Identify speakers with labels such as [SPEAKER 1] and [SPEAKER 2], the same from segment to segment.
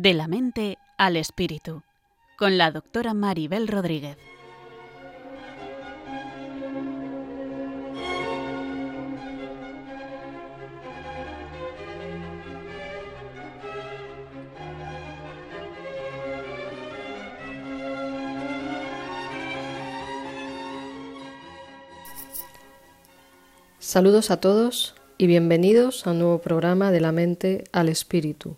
[SPEAKER 1] De la mente al espíritu, con la doctora Maribel Rodríguez.
[SPEAKER 2] Saludos a todos y bienvenidos a un nuevo programa de la mente al espíritu.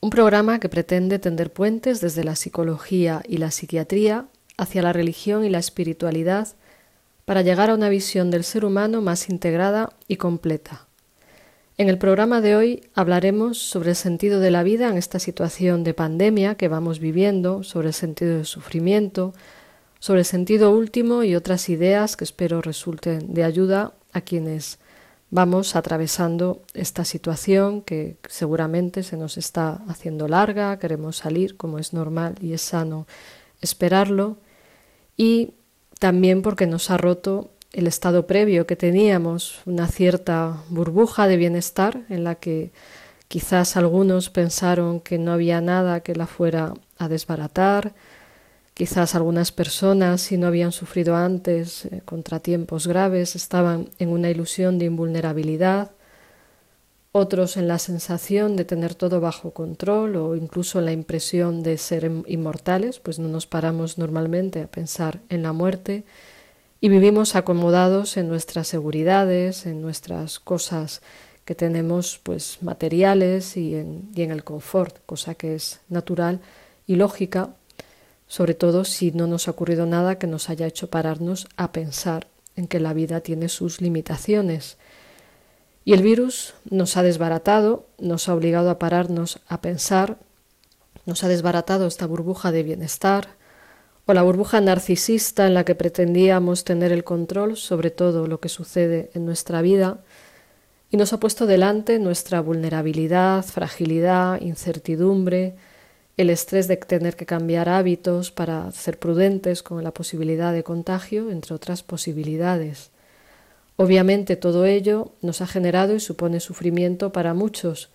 [SPEAKER 2] Un programa que pretende tender puentes desde la psicología y la psiquiatría hacia la religión y la espiritualidad para llegar a una visión del ser humano más integrada y completa. En el programa de hoy hablaremos sobre el sentido de la vida en esta situación de pandemia que vamos viviendo, sobre el sentido del sufrimiento, sobre el sentido último y otras ideas que espero resulten de ayuda a quienes vamos atravesando esta situación que seguramente se nos está haciendo larga, queremos salir como es normal y es sano esperarlo, y también porque nos ha roto el estado previo que teníamos, una cierta burbuja de bienestar en la que quizás algunos pensaron que no había nada que la fuera a desbaratar, Quizás algunas personas, si no habían sufrido antes eh, contratiempos graves, estaban en una ilusión de invulnerabilidad, otros en la sensación de tener todo bajo control o incluso en la impresión de ser inmortales, pues no nos paramos normalmente a pensar en la muerte y vivimos acomodados en nuestras seguridades, en nuestras cosas que tenemos pues materiales y en, y en el confort, cosa que es natural y lógica sobre todo si no nos ha ocurrido nada que nos haya hecho pararnos a pensar en que la vida tiene sus limitaciones. Y el virus nos ha desbaratado, nos ha obligado a pararnos a pensar, nos ha desbaratado esta burbuja de bienestar o la burbuja narcisista en la que pretendíamos tener el control sobre todo lo que sucede en nuestra vida y nos ha puesto delante nuestra vulnerabilidad, fragilidad, incertidumbre, el estrés de tener que cambiar hábitos para ser prudentes con la posibilidad de contagio, entre otras posibilidades. Obviamente todo ello nos ha generado y supone sufrimiento para muchos,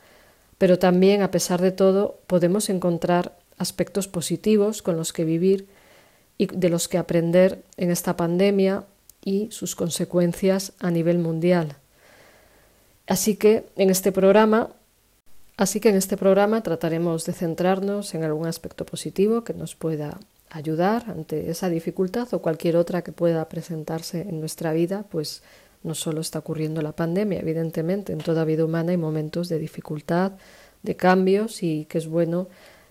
[SPEAKER 2] pero también, a pesar de todo, podemos encontrar aspectos positivos con los que vivir y de los que aprender en esta pandemia y sus consecuencias a nivel mundial. Así que en este programa Así que en este programa trataremos de centrarnos en algún aspecto positivo que nos pueda ayudar ante esa dificultad o cualquier otra que pueda presentarse en nuestra vida, pues no solo está ocurriendo la pandemia, evidentemente, en toda vida humana hay momentos de dificultad, de cambios y que es bueno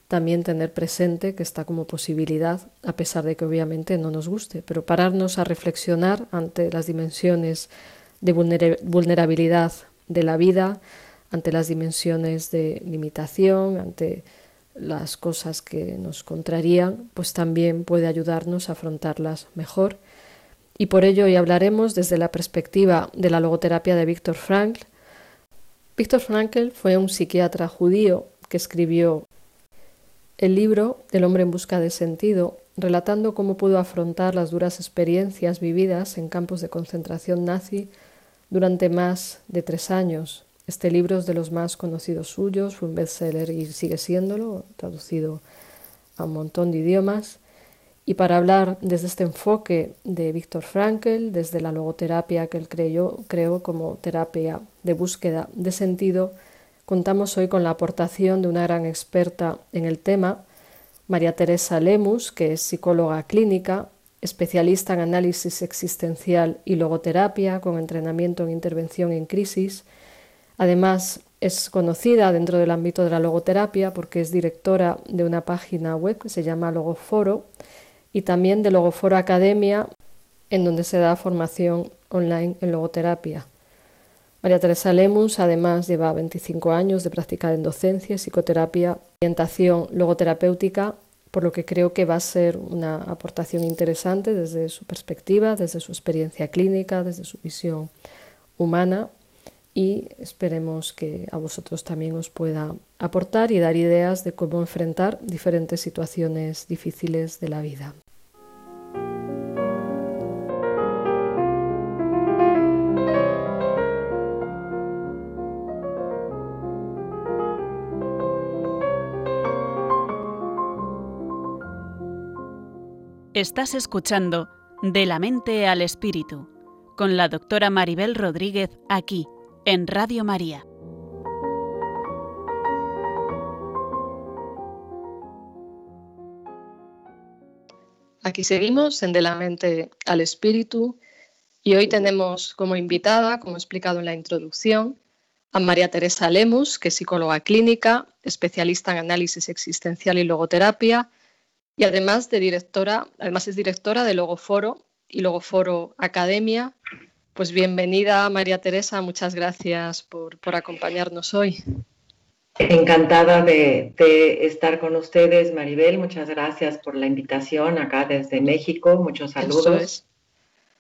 [SPEAKER 2] también tener presente que está como posibilidad, a pesar de que obviamente no nos guste, pero pararnos a reflexionar ante las dimensiones de vulnerabilidad de la vida, ante las dimensiones de limitación, ante las cosas que nos contrarían, pues también puede ayudarnos a afrontarlas mejor. Y por ello hoy hablaremos desde la perspectiva de la logoterapia de Víctor Frankl. Víctor Frankl fue un psiquiatra judío que escribió el libro El hombre en busca de sentido, relatando cómo pudo afrontar las duras experiencias vividas en campos de concentración nazi durante más de tres años este libro es de los más conocidos suyos, fue un bestseller y sigue siéndolo, traducido a un montón de idiomas. Y para hablar desde este enfoque de Víctor Frankl, desde la logoterapia que él creyó, creó como terapia de búsqueda de sentido, contamos hoy con la aportación de una gran experta en el tema, María Teresa Lemus, que es psicóloga clínica, especialista en análisis existencial y logoterapia con entrenamiento en intervención en crisis Además, es conocida dentro del ámbito de la logoterapia porque es directora de una página web que se llama Logoforo y también de Logoforo Academia, en donde se da formación online en logoterapia. María Teresa Lemus además lleva 25 años de practicar en docencia, psicoterapia, orientación logoterapéutica, por lo que creo que va a ser una aportación interesante desde su perspectiva, desde su experiencia clínica, desde su visión humana y esperemos que a vosotros también os pueda aportar y dar ideas de cómo enfrentar diferentes situaciones difíciles de la vida.
[SPEAKER 1] Estás escuchando De la mente al espíritu con la doctora Maribel Rodríguez aquí en Radio María.
[SPEAKER 2] Aquí seguimos en De la mente al espíritu y hoy tenemos como invitada, como he explicado en la introducción, a María Teresa Lemus, que es psicóloga clínica, especialista en análisis existencial y logoterapia, y además de directora, además es directora de Logoforo y Logoforo Academia. Pues bienvenida María Teresa, muchas gracias por, acompañarnos hoy.
[SPEAKER 3] Encantada de, estar con ustedes, Maribel. Muchas gracias por la invitación acá desde México. Muchos saludos.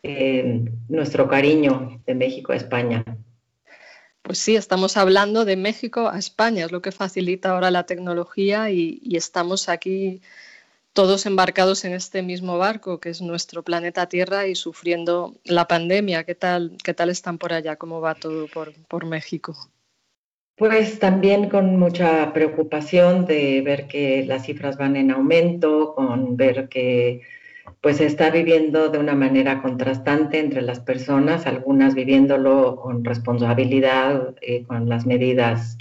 [SPEAKER 3] Eh, nuestro cariño de México a España.
[SPEAKER 2] Pues sí, estamos hablando de México a España, es lo que facilita ahora la tecnología y estamos aquí todos embarcados en este mismo barco que es nuestro planeta Tierra y sufriendo la pandemia. ¿Qué tal, qué tal están por allá? ¿Cómo va todo por, por México?
[SPEAKER 3] Pues también con mucha preocupación de ver que las cifras van en aumento, con ver que pues se está viviendo de una manera contrastante entre las personas, algunas viviéndolo con responsabilidad, eh, con las medidas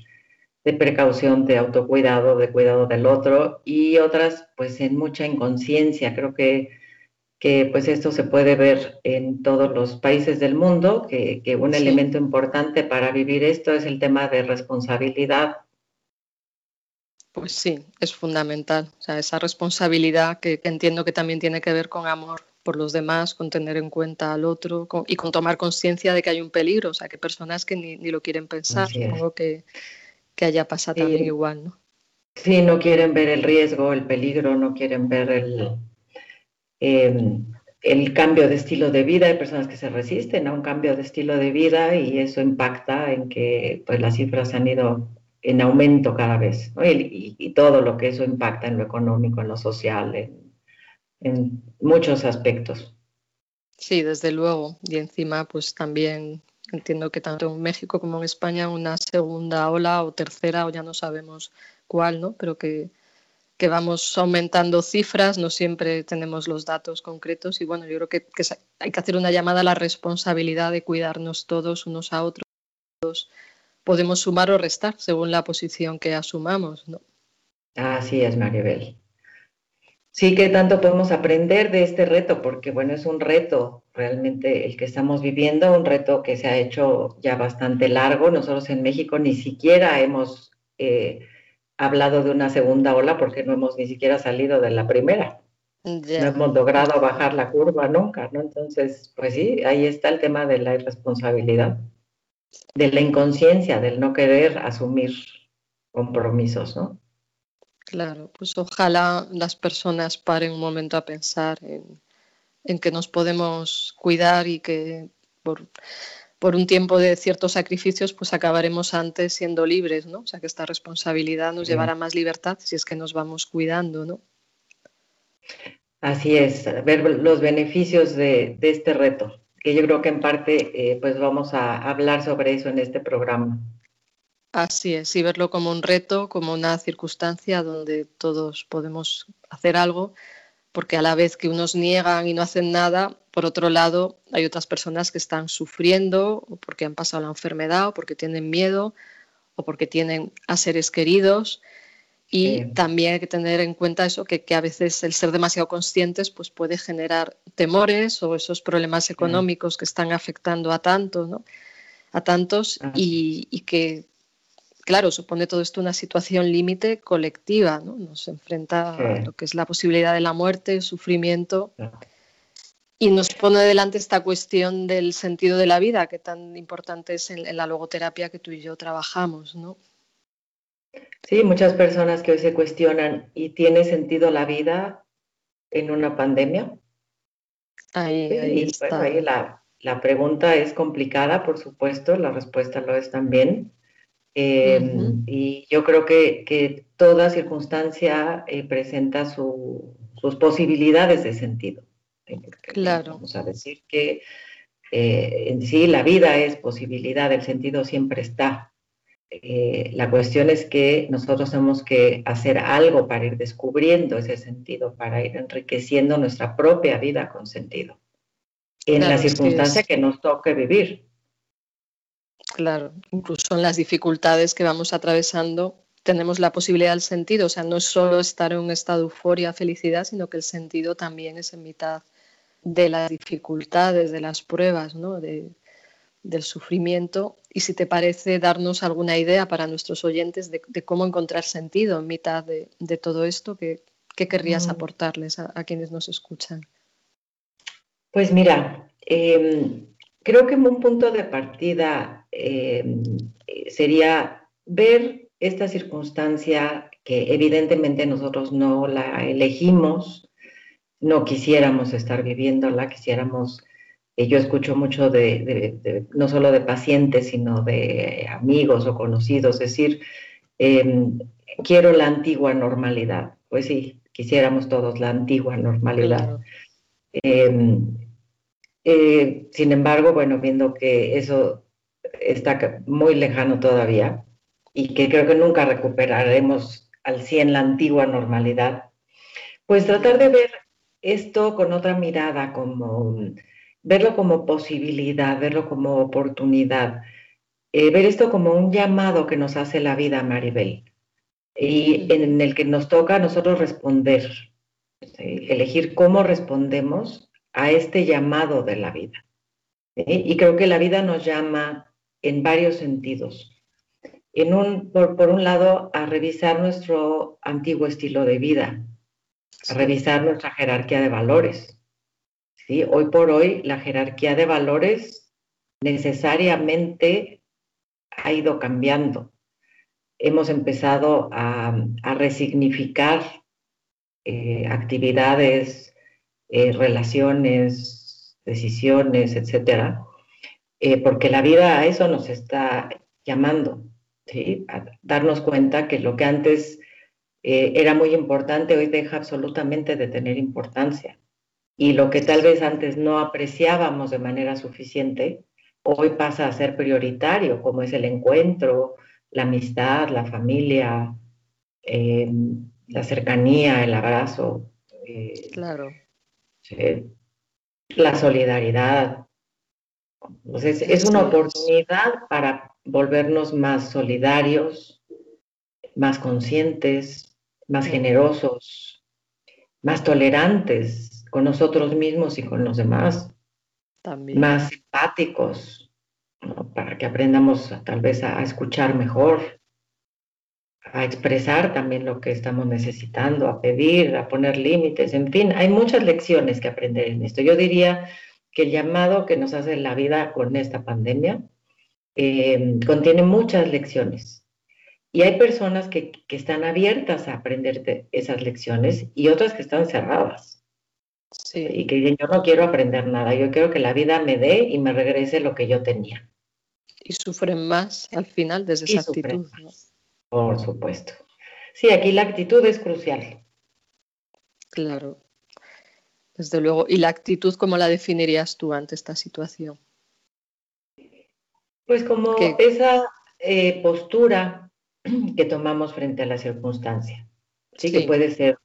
[SPEAKER 3] de precaución, de autocuidado, de cuidado del otro y otras pues en mucha inconsciencia. Creo que, que pues esto se puede ver en todos los países del mundo, que, que un elemento importante para vivir esto es el tema de responsabilidad.
[SPEAKER 2] Pues sí, es fundamental. O sea, esa responsabilidad que, entiendo que también tiene que ver con amor por los demás, con tener en cuenta al otro y con tomar conciencia de que hay un peligro. O sea, que personas que ni, ni lo quieren pensar. Supongo que, que haya pasado también igual, ¿no?
[SPEAKER 3] Sí, no quieren ver el riesgo, el peligro, no quieren ver el, em, el cambio de estilo de vida. Hay personas que se resisten a un cambio de estilo de vida y eso impacta en que pues, las cifras han ido en aumento cada vez, y, todo lo que eso impacta en lo económico, en lo social, en, en muchos aspectos.
[SPEAKER 2] Sí, desde luego. Y encima, pues también Entiendo que tanto en México como en España una segunda ola o tercera, o ya no sabemos cuál, ¿no? Pero que, que vamos aumentando cifras, no siempre tenemos los datos concretos y bueno, yo creo que, hay que hacer una llamada a la responsabilidad de cuidarnos todos unos a otros. Podemos sumar o restar según la posición que asumamos, ¿no?
[SPEAKER 3] Así es, Maribel. Sí que tanto podemos aprender de este reto, porque bueno, es un reto realmente el que estamos viviendo, un reto que se ha hecho ya bastante largo. Nosotros en México ni siquiera hemos eh, hablado de una segunda ola porque no hemos ni siquiera salido de la primera. No hemos logrado bajar la curva nunca, ¿no? Entonces, pues sí, ahí está el tema de la irresponsabilidad, de la inconsciencia, del no querer asumir compromisos, ¿no?
[SPEAKER 2] Claro, pues ojalá las personas paren un momento a pensar en, que nos podemos cuidar y que por, un tiempo de ciertos sacrificios pues acabaremos antes siendo libres, ¿no? O sea que esta responsabilidad nos llevará más libertad si es que nos vamos cuidando, ¿no?
[SPEAKER 3] Así es, ver los beneficios de, este reto, que yo creo que en parte eh, pues vamos a hablar sobre eso en este programa.
[SPEAKER 2] Así es, y verlo como un reto, como una circunstancia donde todos podemos hacer algo, porque a la vez que unos niegan y no hacen nada, por otro lado hay otras personas que están sufriendo o porque han pasado la enfermedad o porque tienen miedo o porque tienen a seres queridos. Y también hay que tener en cuenta eso, que, a veces el ser demasiado conscientes pues puede generar temores o esos problemas económicos que están afectando a tantos, ¿no? a tantos y, y, que claro, supone todo esto una situación límite colectiva, ¿no? Nos enfrenta a lo que es la posibilidad de la muerte, el sufrimiento, y nos pone delante esta cuestión del sentido de la vida, que tan importante es en, la logoterapia que tú y yo trabajamos, ¿no?
[SPEAKER 3] Sí, muchas personas que hoy se cuestionan, ¿y tiene sentido la vida en una pandemia?
[SPEAKER 2] Ahí, ahí está.
[SPEAKER 3] la, la pregunta es complicada, por supuesto, la respuesta lo es también. Em, y yo creo que, toda circunstancia eh, presenta sus posibilidades de sentido.
[SPEAKER 2] Claro.
[SPEAKER 3] Vamos a decir que eh, en sí la vida es posibilidad, el sentido siempre está. eh, la cuestión es que nosotros tenemos que hacer algo para ir descubriendo ese sentido, para ir enriqueciendo nuestra propia vida con sentido, en la circunstancia que nos toque vivir.
[SPEAKER 2] Claro, incluso en las dificultades que vamos atravesando tenemos la posibilidad del sentido, o sea, no es solo estar en un estado de euforia, felicidad, sino que el sentido también es en mitad de las dificultades, de las pruebas, ¿no? de, del sufrimiento y si te parece darnos alguna idea para nuestros oyentes de, cómo encontrar sentido en mitad de, todo esto, ¿qué, querrías mm. aportarles a, quienes nos escuchan?
[SPEAKER 3] Pues mira, em, creo que un punto de partida em, sería ver esta circunstancia que evidentemente nosotros no la elegimos, no quisiéramos estar viviéndola, quisiéramos yo escucho mucho de, no solo de pacientes, sino de amigos o conocidos, decir, em, quiero la antigua normalidad. Pues sí, quisiéramos todos la antigua normalidad. Em, eh, sin embargo, bueno, viendo que eso está muy lejano todavía y que creo que nunca recuperaremos al 100 la antigua normalidad, pues tratar de ver esto con otra mirada, como verlo como posibilidad, verlo como oportunidad, eh, ver esto como un llamado que nos hace la vida, Maribel, y en el que nos toca a nosotros responder, elegir cómo respondemos a este llamado de la vida. Y creo que la vida nos llama en varios sentidos. En un, por, por un lado, a revisar nuestro antiguo estilo de vida, a revisar nuestra jerarquía de valores, Hoy por hoy la jerarquía de valores necesariamente ha ido cambiando. Hemos empezado a, resignificar eh, actividades, eh, relaciones, decisiones, etcétera, eh, porque la vida a eso nos está llamando, a darnos cuenta que lo que antes era muy importante hoy deja absolutamente de tener importancia y lo que tal vez antes no apreciábamos de manera suficiente, hoy pasa a ser prioritario, como es el encuentro, la amistad, la familia, eh, la cercanía, el abrazo.
[SPEAKER 2] Eh, claro.
[SPEAKER 3] la solidaridad. Entonces, es una oportunidad para volvernos más solidarios, más conscientes, más generosos, más tolerantes con nosotros mismos y con los demás, También. más simpáticos, para que aprendamos tal vez a, escuchar mejor, a expresar también lo que estamos necesitando, a pedir, a poner límites, en fin, hay muchas lecciones que aprender en esto. Yo diría que el llamado que nos hace la vida con esta pandemia eh, contiene muchas lecciones. Y hay personas que, que, están abiertas a aprender esas lecciones y otras que están cerradas. Y que dicen, yo no quiero aprender nada, yo quiero que la vida me dé y me regrese lo que yo tenía.
[SPEAKER 2] Y sufren más al final desde esa actitud.
[SPEAKER 3] Por supuesto. Sí, aquí la actitud es crucial.
[SPEAKER 2] Claro, desde luego. ¿Y la actitud cómo la definirías tú ante esta situación?
[SPEAKER 3] Pues como esa eh, postura que tomamos frente a la circunstancia. sí, que puede ser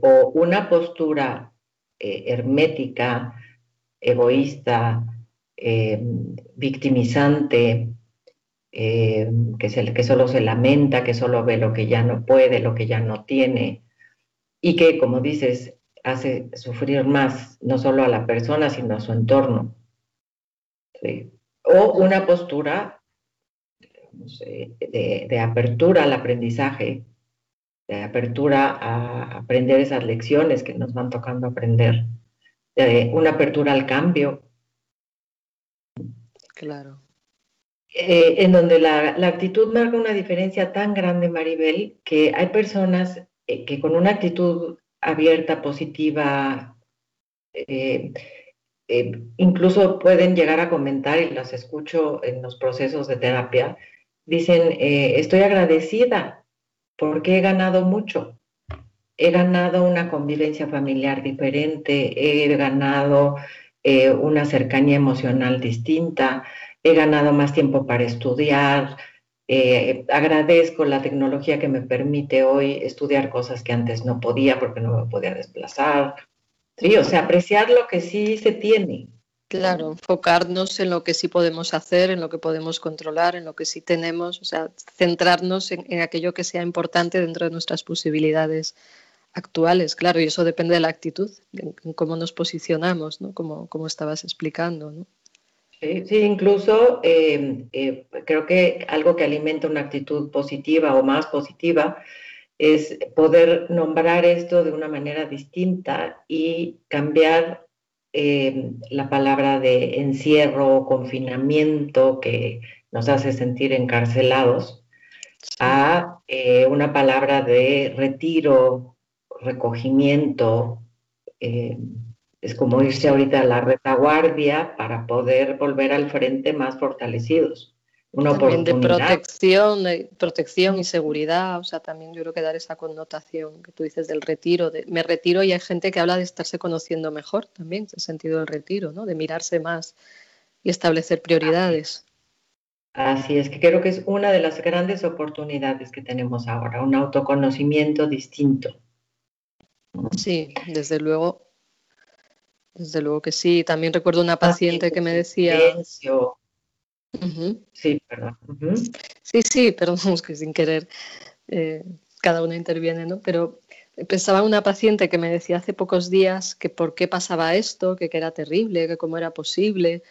[SPEAKER 3] o una postura eh, hermética, egoísta, eh, victimizante, eh, que, que solo se lamenta, que solo ve lo que ya no puede, lo que ya no tiene, y que, como dices, hace sufrir más no solo a la persona, sino a su entorno. O una postura de, apertura al aprendizaje, de apertura a aprender esas lecciones que nos van tocando aprender, de una apertura al cambio.
[SPEAKER 2] Claro.
[SPEAKER 3] Eh, en donde la, actitud marca una diferencia tan grande, Maribel, que hay personas eh, que con una actitud abierta, positiva, eh, incluso pueden llegar a comentar, y las escucho en los procesos de terapia, dicen, estoy agradecida porque he ganado mucho. He ganado una convivencia familiar diferente, he ganado eh, una cercanía emocional distinta, he ganado más tiempo para estudiar, Eh, agradezco la tecnología que me permite hoy estudiar cosas que antes no podía porque no me podía desplazar. Sí, o sea, apreciar lo que sí se tiene.
[SPEAKER 2] Claro, enfocarnos en lo que sí podemos hacer, en lo que podemos controlar, en lo que sí tenemos, o sea, centrarnos en, aquello que sea importante dentro de nuestras posibilidades actuales, claro, y eso depende de la actitud, en, cómo nos posicionamos, ¿no? Como, como estabas explicando, ¿no?
[SPEAKER 3] Sí, incluso eh, eh, creo que algo que alimenta una actitud positiva o más positiva es poder nombrar esto de una manera distinta y cambiar eh, la palabra de encierro o confinamiento que nos hace sentir encarcelados a una palabra de retiro, recogimiento, es como irse ahorita a la retaguardia para poder volver al frente más fortalecidos.
[SPEAKER 2] Una también de protección, de protección y seguridad, o sea, también yo creo que dar esa connotación que tú dices del retiro, de, me retiro y hay gente que habla de estarse conociendo mejor también, el sentido del retiro, ¿no? de mirarse más y establecer prioridades.
[SPEAKER 3] Así es, que creo que es una de las grandes oportunidades que tenemos ahora, un autoconocimiento distinto.
[SPEAKER 2] Sí, desde luego, desde luego que sí. También recuerdo una paciente que me decía.
[SPEAKER 3] Sí, perdón.
[SPEAKER 2] Sí, sí, perdón, es que sin querer eh, cada uno interviene, ¿no? Pero pensaba una paciente que me decía hace pocos días que por qué pasaba esto, que, que era terrible, que cómo era posible,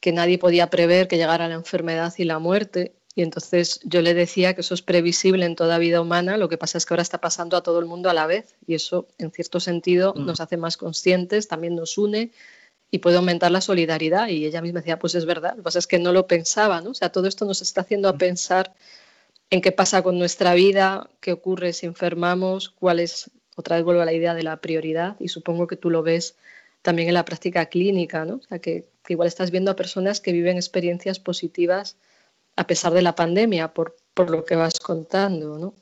[SPEAKER 2] que nadie podía prever que llegara la enfermedad y la muerte. Y entonces yo le decía que eso es previsible en toda vida humana, lo que pasa es que ahora está pasando a todo el mundo a la vez y eso en cierto sentido mm. nos hace más conscientes, también nos une y puede aumentar la solidaridad. Y ella misma decía, pues es verdad, lo que pasa es que no lo pensaba, ¿no? O sea, todo esto nos está haciendo a mm. pensar en qué pasa con nuestra vida, qué ocurre si enfermamos, cuál es, otra vez vuelvo a la idea de la prioridad y supongo que tú lo ves también en la práctica clínica, ¿no? O sea, que igual estás viendo a personas que viven experiencias positivas a pesar de la pandemia, por, por lo que vas contando, ¿no?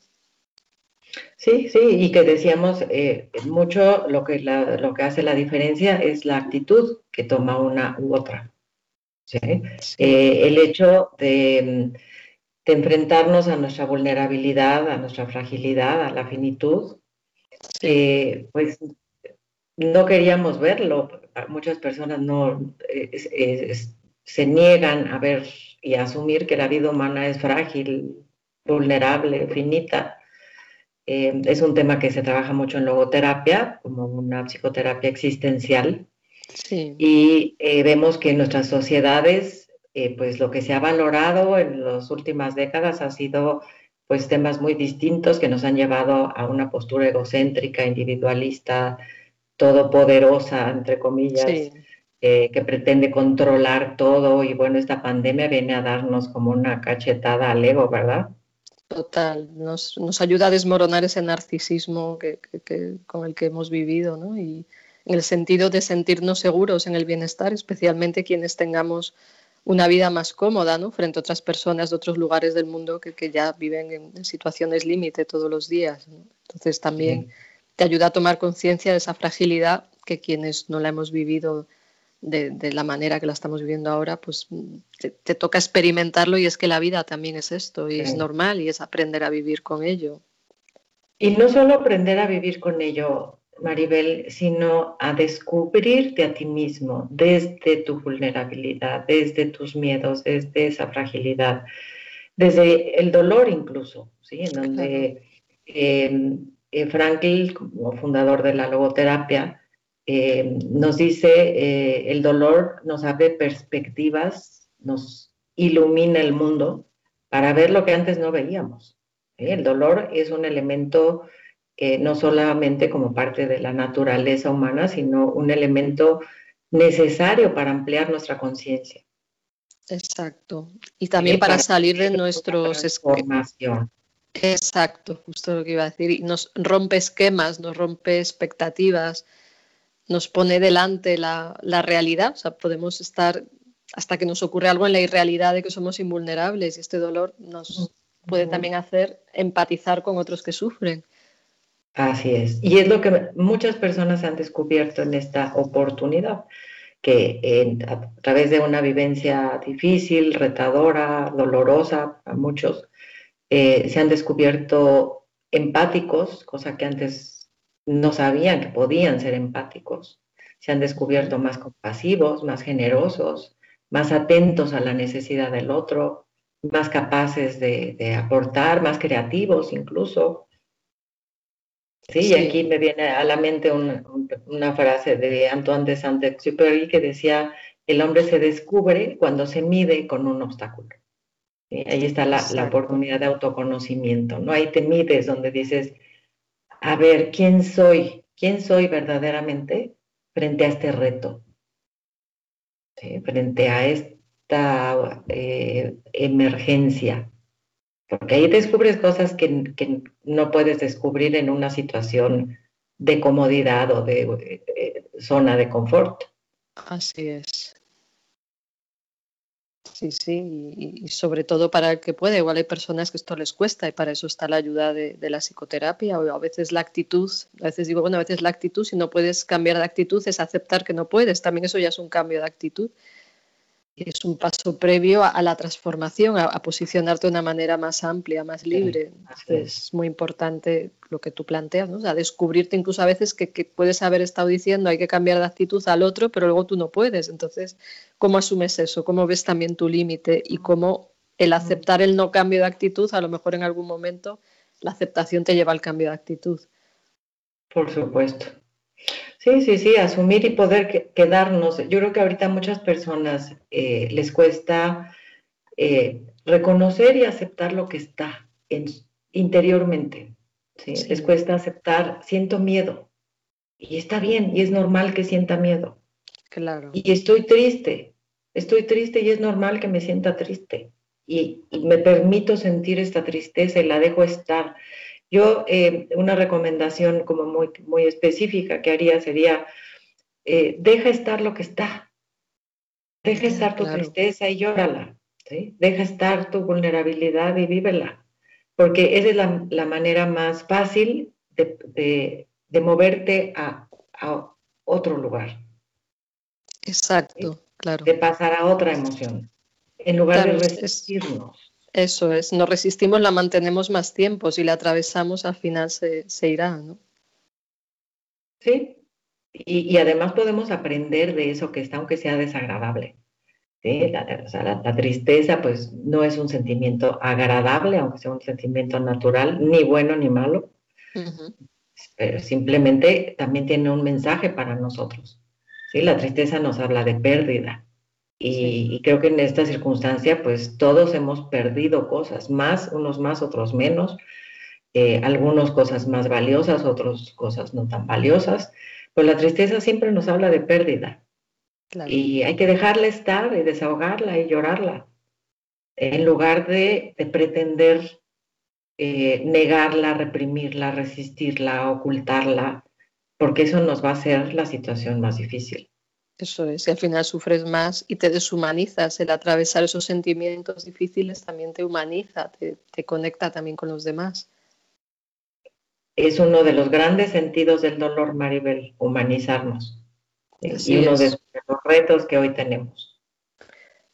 [SPEAKER 3] Sí, sí, y que decíamos eh, mucho lo que, lo que hace la diferencia es la actitud que toma una u otra. Eh, el hecho de, enfrentarnos a nuestra vulnerabilidad, a nuestra fragilidad, a la finitud, eh, pues no queríamos verlo. Muchas personas no se niegan a ver y asumir que la vida humana es frágil, vulnerable, finita. Eh, es un tema que se trabaja mucho en logoterapia, como una psicoterapia existencial. Y eh, vemos que en nuestras sociedades, eh, pues lo que se ha valorado en las últimas décadas ha sido pues temas muy distintos que nos han llevado a una postura egocéntrica, individualista, todopoderosa, entre comillas. Eh, que pretende controlar todo y bueno, esta pandemia viene a darnos como una cachetada al ego, ¿verdad?
[SPEAKER 2] Total, nos, nos ayuda a desmoronar ese narcisismo que, con el que hemos vivido, ¿no? Y en el sentido de sentirnos seguros en el bienestar, especialmente quienes tengamos una vida más cómoda, ¿no? Frente a otras personas de otros lugares del mundo que, que ya viven en, situaciones límite todos los días. Entonces también te ayuda a tomar conciencia de esa fragilidad que quienes no la hemos vivido de, la manera que la estamos viviendo ahora, pues te, toca experimentarlo y es que la vida también es esto y es normal y es aprender a vivir con ello.
[SPEAKER 3] Y no solo aprender a vivir con ello, Maribel, sino a descubrirte a ti mismo desde tu vulnerabilidad, desde tus miedos, desde esa fragilidad, desde el dolor incluso, ¿sí? En donde eh, eh, Frankl, como fundador de la logoterapia, eh, nos dice, eh, el dolor nos abre perspectivas, nos ilumina el mundo para ver lo que antes no veíamos. ¿eh? El dolor es un elemento no solamente como parte de la naturaleza humana, sino un elemento necesario para ampliar nuestra conciencia.
[SPEAKER 2] Exacto. Y también para, salir de nuestros esquemas. Exacto, justo lo que iba a decir. Nos rompe esquemas, nos rompe expectativas, nos pone delante la, realidad, o sea, podemos estar hasta que nos ocurre algo en la irrealidad de que somos invulnerables y este dolor nos puede también hacer empatizar con otros que sufren.
[SPEAKER 3] Así es. Y es lo que muchas personas han descubierto en esta oportunidad, que a través de una vivencia difícil, retadora, dolorosa a muchos, eh, se han descubierto empáticos, cosa que antes no sabían que podían ser empáticos. Se han descubierto más compasivos, más generosos, más atentos a la necesidad del otro, más capaces de, aportar, más creativos incluso. Sí, y aquí me viene a la mente una, frase de Antoine de Saint-Exupéry que decía, el hombre se descubre cuando se mide con un obstáculo. Ahí está la, la, oportunidad de autoconocimiento, ¿no? Ahí te mides donde dices, a ver, ¿quién soy? ¿Quién soy verdaderamente frente a este reto? Frente a esta eh, emergencia. Porque ahí descubres cosas que, no puedes descubrir en una situación de comodidad o de eh, zona de confort.
[SPEAKER 2] Así es. Sí, sí, y, sobre todo para el que puede. Igual hay personas que esto les cuesta y para eso está la ayuda de, la psicoterapia o a veces la actitud. A veces digo, bueno, a veces la actitud, si no puedes cambiar de actitud, es aceptar que no puedes. También eso ya es un cambio de actitud es un paso previo a, la transformación, a, posicionarte de una manera más amplia, más libre. es muy importante lo que tú planteas, ¿no? o sea, descubrirte incluso a veces que, puedes haber estado diciendo hay que cambiar de actitud al otro, pero luego tú no puedes. Entonces, ¿cómo asumes eso? ¿Cómo ves también tu límite? Y cómo el aceptar el no cambio de actitud, a lo mejor en algún momento la aceptación te lleva al cambio de actitud.
[SPEAKER 3] Por supuesto. Sí, sí, sí, asumir y poder quedarnos. Yo creo que ahorita a muchas personas eh, les cuesta eh, reconocer y aceptar lo que está interiormente. ¿sí? Les cuesta aceptar, siento miedo. Y está bien, y es normal que sienta miedo.
[SPEAKER 2] Claro.
[SPEAKER 3] Y estoy triste, estoy triste y es normal que me sienta triste. y me permito sentir esta tristeza y la dejo estar. Yo, eh, una recomendación como muy, muy específica que haría sería, eh, deja estar lo que está, deja estar tu tristeza y llórala, deja estar tu vulnerabilidad y vívela, porque esa es la, manera más fácil de, moverte a, otro lugar.
[SPEAKER 2] Exacto, claro.
[SPEAKER 3] De pasar a otra emoción, en lugar de resistirnos.
[SPEAKER 2] Eso es, nos resistimos, la mantenemos más tiempo, si la atravesamos al final se, irá, ¿no?
[SPEAKER 3] Sí, y, además podemos aprender de eso que está, aunque sea desagradable. ¿sí? La, tristeza, pues, no es un sentimiento agradable, aunque sea un sentimiento natural, ni bueno ni malo. Pero simplemente también tiene un mensaje para nosotros. ¿sí? La tristeza nos habla de pérdida, y, creo que en esta circunstancia, pues todos hemos perdido cosas, más, unos más, otros menos, eh, algunas cosas más valiosas, otras cosas no tan valiosas, pero la tristeza siempre nos habla de pérdida. Y hay que dejarla estar y desahogarla y llorarla, en lugar de, pretender eh, negarla, reprimirla, resistirla, ocultarla, porque eso nos va a hacer la situación más difícil.
[SPEAKER 2] Eso es, y al final sufres más y te deshumanizas. El atravesar esos sentimientos difíciles también te humaniza, te, conecta también con los demás.
[SPEAKER 3] Es uno de los grandes sentidos del dolor, Maribel, humanizarnos. y uno de los retos que hoy tenemos.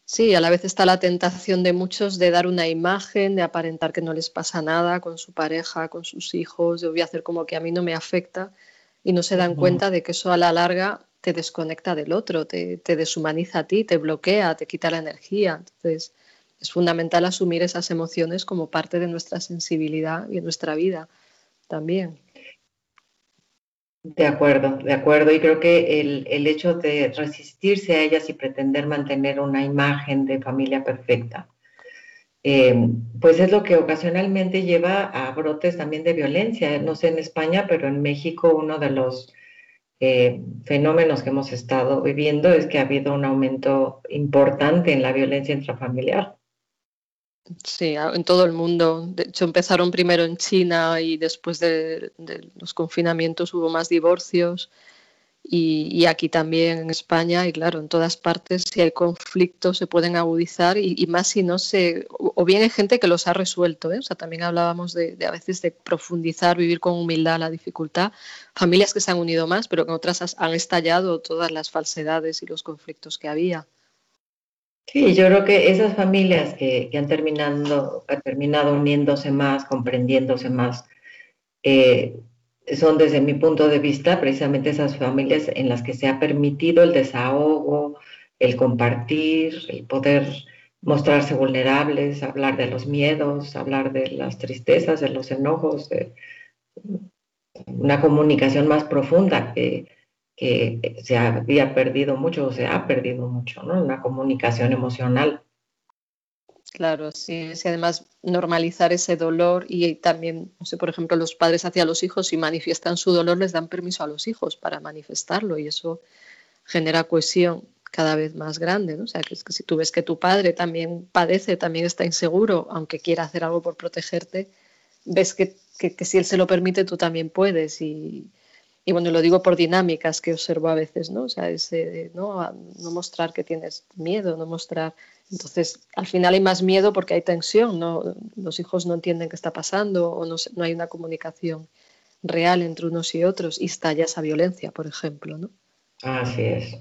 [SPEAKER 2] Sí, a la vez está la tentación de muchos de dar una imagen, de aparentar que no les pasa nada con su pareja, con sus hijos, de voy a hacer como que a mí no me afecta y no se dan cuenta de que eso a la larga te desconecta del otro, te, deshumaniza a ti, te bloquea, te quita la energía. Entonces, es fundamental asumir esas emociones como parte de nuestra sensibilidad y de nuestra vida también.
[SPEAKER 3] De acuerdo, de acuerdo. Y creo que el, hecho de resistirse a ellas y pretender mantener una imagen de familia perfecta, eh, pues es lo que ocasionalmente lleva a brotes también de violencia. No sé en España, pero en México uno de los eh, fenómenos que hemos estado viviendo es que ha habido un aumento importante en la violencia intrafamiliar.
[SPEAKER 2] Sí, en todo el mundo. De hecho, empezaron primero en China y después de, los confinamientos hubo más divorcios. Y, aquí también en España, y claro, en todas partes, si hay conflictos se pueden agudizar y, más si no se, o bien hay gente que los ha resuelto, ¿eh? o sea, también hablábamos de, a veces de profundizar, vivir con humildad la dificultad, familias que se han unido más, pero que otras han estallado todas las falsedades y los conflictos que había.
[SPEAKER 3] Sí, yo creo que esas familias que, han, terminado, han terminado uniéndose más, comprendiéndose más, eh, son desde mi punto de vista precisamente esas familias en las que se ha permitido el desahogo, el compartir, el poder mostrarse vulnerables, hablar de los miedos, hablar de las tristezas, de los enojos, de una comunicación más profunda que, que se había perdido mucho o se ha perdido mucho, ¿no? Una comunicación emocional.
[SPEAKER 2] Claro, sí, sí, además normalizar ese dolor y también, no sé, por ejemplo, los padres hacia los hijos, si manifiestan su dolor, les dan permiso a los hijos para manifestarlo y eso genera cohesión cada vez más grande, ¿no? O sea, que es que si tú ves que tu padre también padece, también está inseguro, aunque quiera hacer algo por protegerte, ves que, que si él se lo permite, tú también puedes y, y bueno, lo digo por dinámicas que observo a veces, ¿no? O sea, ese, ¿no? no mostrar que tienes miedo, no mostrar. Entonces, al final hay más miedo porque hay tensión, ¿no? Los hijos no entienden qué está pasando o no, no hay una comunicación real entre unos y otros y estalla esa violencia, por ejemplo, ¿no?
[SPEAKER 3] Así es.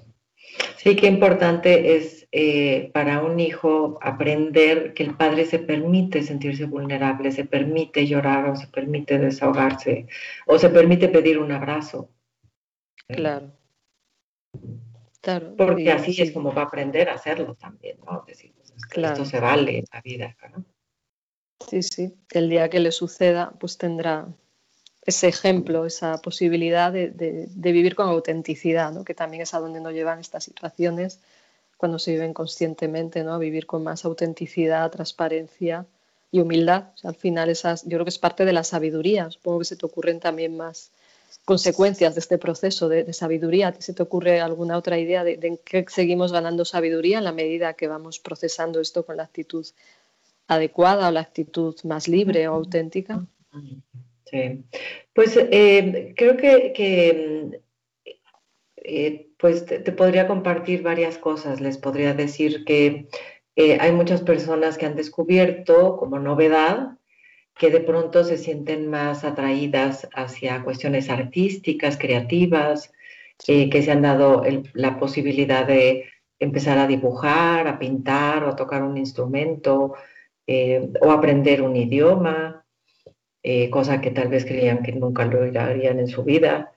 [SPEAKER 3] Sí, qué importante es eh, para un hijo aprender que el padre se permite sentirse vulnerable, se permite llorar o se permite desahogarse o se permite pedir un abrazo.
[SPEAKER 2] Claro.
[SPEAKER 3] Claro Porque así es como va a aprender a hacerlo también, ¿no? Decir, pues, esto se vale en la vida, ¿no?
[SPEAKER 2] Sí, sí. El día que le suceda, pues tendrá ese ejemplo, esa posibilidad de, vivir con autenticidad, ¿no? que también es a donde nos llevan estas situaciones cuando se viven conscientemente, ¿no? vivir con más autenticidad, transparencia y humildad. al final esas, yo creo que es parte de la sabiduría. Supongo que se te ocurren también más consecuencias de este proceso de, sabiduría. ¿Se te ocurre alguna otra idea de, de, qué seguimos ganando sabiduría en la medida que vamos procesando esto con la actitud adecuada o la actitud más libre o auténtica?
[SPEAKER 3] Sí, pues eh, creo que, eh, pues te, podría compartir varias cosas. Les podría decir que eh, hay muchas personas que han descubierto como novedad que de pronto se sienten más atraídas hacia cuestiones artísticas, creativas, que se han dado la posibilidad de empezar a dibujar, a pintar o a tocar un instrumento o aprender un idioma eh, cosa que tal vez creían que nunca lo harían en su vida.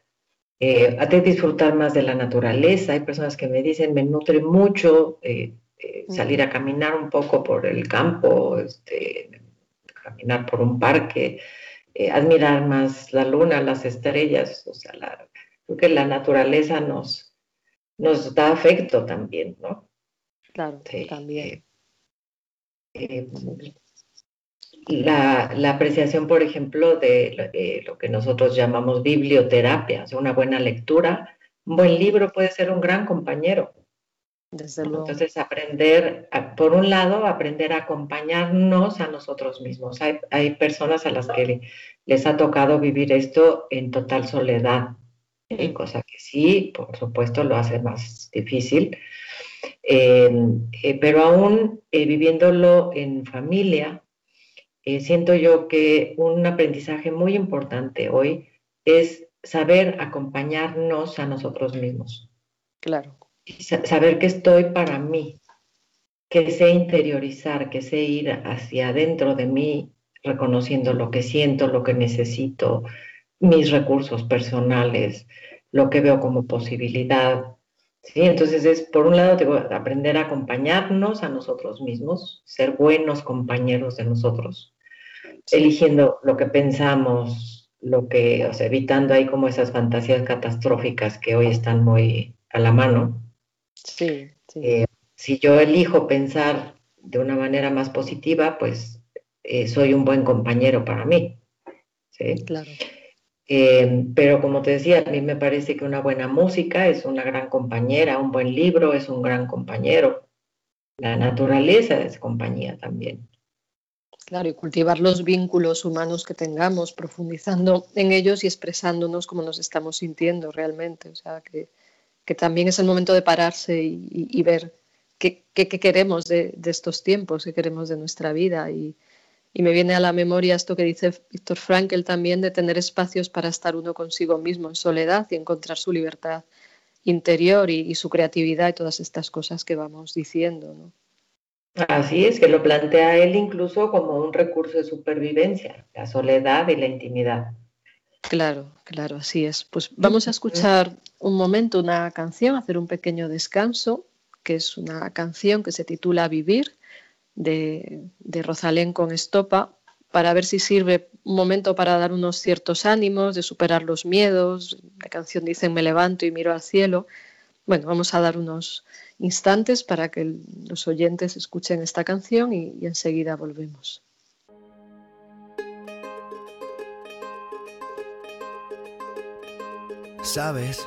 [SPEAKER 3] Eh, a disfrutar más de la naturaleza. Hay personas que me dicen, me nutre mucho eh, eh, salir a caminar un poco por el campo, este, caminar por un parque, admirar más la luna, las estrellas. O sea, creo que la naturaleza nos, nos da afecto también, ¿no?
[SPEAKER 2] Claro, también
[SPEAKER 3] la, apreciación, por ejemplo, de lo que nosotros llamamos biblioterapia, o sea, una buena lectura, un buen libro puede ser un gran compañero.
[SPEAKER 2] Desde luego.
[SPEAKER 3] Entonces, aprender, por un lado, aprender a acompañarnos a nosotros mismos. Hay, hay personas a las que les ha tocado vivir esto en total soledad, ¿eh? cosa que sí, por supuesto, lo hace más difícil. Eh, eh, pero aún viviéndolo en familia, eh, siento yo que un aprendizaje muy importante hoy es saber acompañarnos a nosotros mismos.
[SPEAKER 2] Claro.
[SPEAKER 3] Saber que estoy para mí, que sé interiorizar, que sé ir hacia adentro de mí, reconociendo lo que siento, lo que necesito, mis recursos personales, lo que veo como posibilidad. ¿sí? Entonces es, por un lado, digo, aprender a acompañarnos a nosotros mismos, ser buenos compañeros de nosotros, eligiendo lo que pensamos, lo que, o sea, evitando ahí como esas fantasías catastróficas que hoy están muy a la mano.
[SPEAKER 2] Sí, sí.
[SPEAKER 3] Eh, si yo elijo pensar de una manera más positiva, pues eh, soy un buen compañero para mí. ¿sí?
[SPEAKER 2] Claro.
[SPEAKER 3] Eh, pero como te decía, a mí me parece que una buena música es una gran compañera, un buen libro es un gran compañero. La naturaleza es compañía también.
[SPEAKER 2] Claro, y cultivar los vínculos humanos que tengamos, profundizando en ellos y expresándonos como nos estamos sintiendo realmente. O sea, que, también es el momento de pararse y, ver qué, queremos de, estos tiempos, qué queremos de nuestra vida. Y, me viene a la memoria esto que dice Víctor Frankel también, de tener espacios para estar uno consigo mismo en soledad y encontrar su libertad interior y, y su creatividad y todas estas cosas que vamos diciendo. ¿no?
[SPEAKER 3] Así es, que lo plantea él incluso como un recurso de supervivencia, la soledad y la intimidad.
[SPEAKER 2] Claro, claro, así es. Pues vamos a escuchar un momento una canción, hacer un pequeño descanso, que es una canción que se titula Vivir, de, de Rosalén con Estopa, para ver si sirve un momento para dar unos ciertos ánimos, de superar los miedos. La canción dice Me levanto y miro al cielo. Bueno, vamos a dar unos instantes para que los oyentes escuchen esta canción y, y enseguida volvemos.
[SPEAKER 4] Sabes,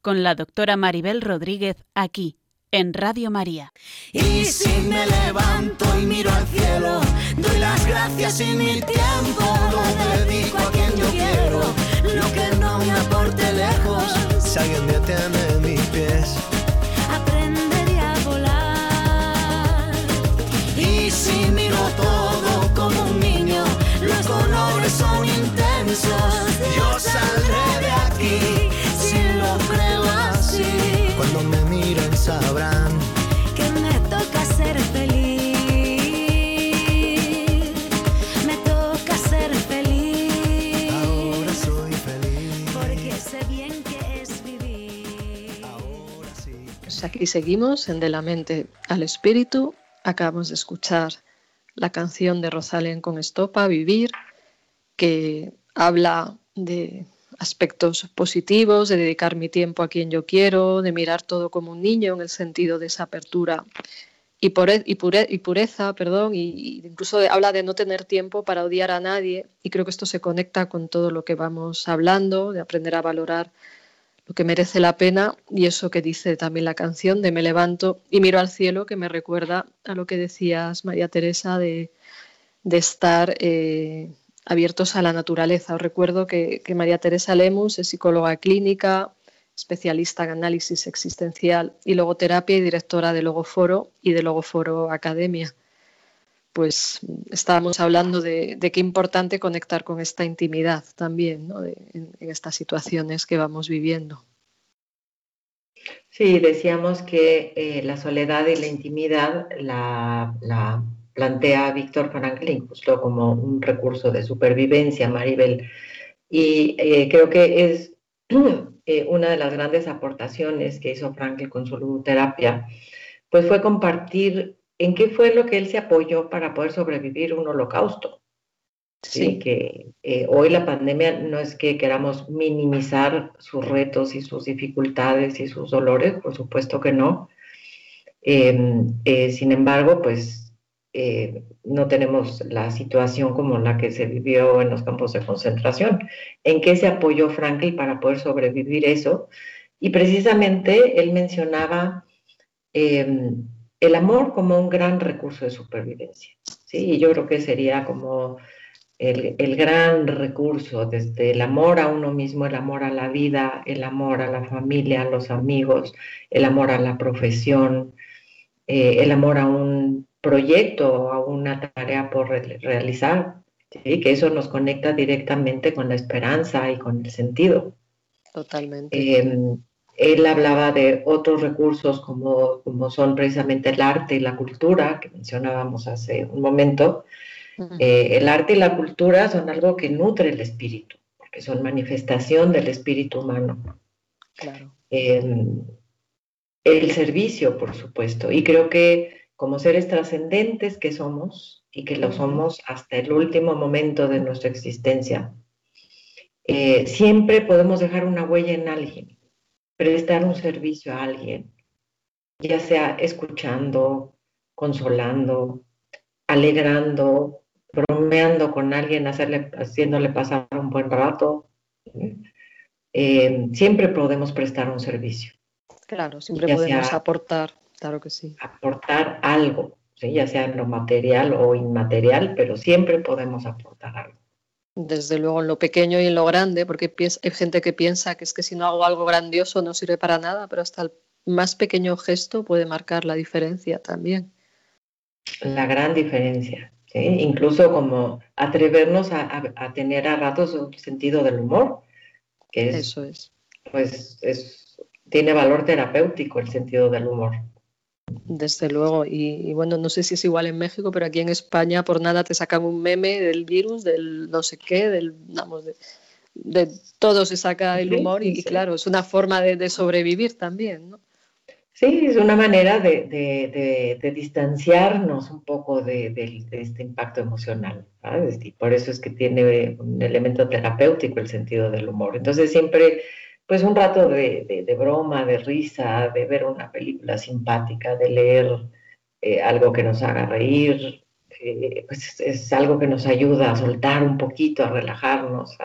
[SPEAKER 1] con la doctora Maribel Rodríguez aquí en Radio María.
[SPEAKER 5] Y si me levanto y miro al cielo, doy las gracias y mi tiempo lo dedico a quien yo quiero. Lo que no me aporte lejos,
[SPEAKER 4] si alguien detiene mis pies,
[SPEAKER 5] aprenderé a volar. Y si miro todo como un niño, los colores son intensos. Yo saldré de aquí
[SPEAKER 4] sabrán
[SPEAKER 5] que me toca ser feliz. Me toca ser feliz.
[SPEAKER 4] Ahora soy feliz.
[SPEAKER 5] Porque sé bien que es vivir.
[SPEAKER 4] Ahora sí.
[SPEAKER 2] Pues aquí seguimos en De la mente al espíritu. Acabamos de escuchar la canción de Rosalén con Estopa, Vivir, que habla de aspectos positivos, de dedicar mi tiempo a quien yo quiero, de mirar todo como un niño en el sentido de esa apertura y, y, pureza, perdón, y, incluso habla de no tener tiempo para odiar a nadie y creo que esto se conecta con todo lo que vamos hablando, de aprender a valorar lo que merece la pena y eso que dice también la canción de me levanto y miro al cielo que me recuerda a lo que decías María Teresa de, estar eh, abiertos a la naturaleza. Os recuerdo que, María Teresa Lemus es psicóloga clínica, especialista en análisis existencial y logoterapia y directora de Logoforo y de Logoforo Academia. Pues estábamos hablando de, qué importante conectar con esta intimidad también en, estas situaciones que vamos viviendo.
[SPEAKER 3] Sí, decíamos que eh, la soledad y la intimidad la plantea Víctor Franklin justo como un recurso de supervivencia, Maribel. Y eh, creo que es eh, una de las grandes aportaciones que hizo Franklin con su ludoterapia, pues fue compartir en qué fue lo que él se apoyó para poder sobrevivir un holocausto. Sí, que eh, hoy la pandemia no es que queramos minimizar sus retos y sus dificultades y sus dolores, por supuesto que no. Em, eh, sin embargo, pues eh, no tenemos la situación como la que se vivió en los campos de concentración. ¿En qué se apoyó Franklin para poder sobrevivir eso? Y precisamente él mencionaba em, el amor como un gran recurso de supervivencia. ¿sí? Y yo creo que sería como el, gran recurso, desde el amor a uno mismo, el amor a la vida, el amor a la familia, a los amigos, el amor a la profesión, eh, el amor a un proyecto, a una tarea por realizar, ¿sí? que eso nos conecta directamente con la esperanza y con el sentido.
[SPEAKER 2] Totalmente.
[SPEAKER 3] Em, él hablaba de otros recursos como, como son precisamente el arte y la cultura, que mencionábamos hace un momento, eh, el arte y la cultura son algo que nutre el espíritu, porque son manifestación del espíritu humano.
[SPEAKER 2] Claro.
[SPEAKER 3] Em, el servicio, por supuesto. Y creo que como seres trascendentes que somos, y que lo somos hasta el último momento de nuestra existencia, eh, siempre podemos dejar una huella en alguien, prestar un servicio a alguien, ya sea escuchando, consolando, alegrando, bromeando con alguien, hacerle, haciéndole pasar un buen rato. Eh, siempre podemos prestar un servicio.
[SPEAKER 2] Claro, siempre podemos aportar, claro que sí.
[SPEAKER 3] Aportar algo, ya sea en lo material o inmaterial, pero siempre podemos aportar algo.
[SPEAKER 2] Desde luego en lo pequeño y en lo grande, porque hay gente que piensa que es que si no hago algo grandioso no sirve para nada, pero hasta el más pequeño gesto puede marcar la diferencia también.
[SPEAKER 3] La gran diferencia. Incluso como atrevernos a, tener a ratos un sentido del humor, que es,
[SPEAKER 2] Eso es.
[SPEAKER 3] Pues es, tiene valor terapéutico el sentido del humor.
[SPEAKER 2] Desde luego, y, bueno, no sé si es igual en México, pero aquí en España por nada te sacan un meme del virus, del no sé qué, del, vamos, de, todo se saca el humor y, claro, es una forma de, de sobrevivir también, ¿no?
[SPEAKER 3] Sí, es una manera de, distanciarnos un poco de, este impacto emocional. Y por eso es que tiene un elemento terapéutico el sentido del humor. Entonces siempre, pues un rato de, broma, de risa, de ver una película simpática, de leer eh, algo que nos haga reír, eh, pues es algo que nos ayuda a soltar un poquito, a relajarnos.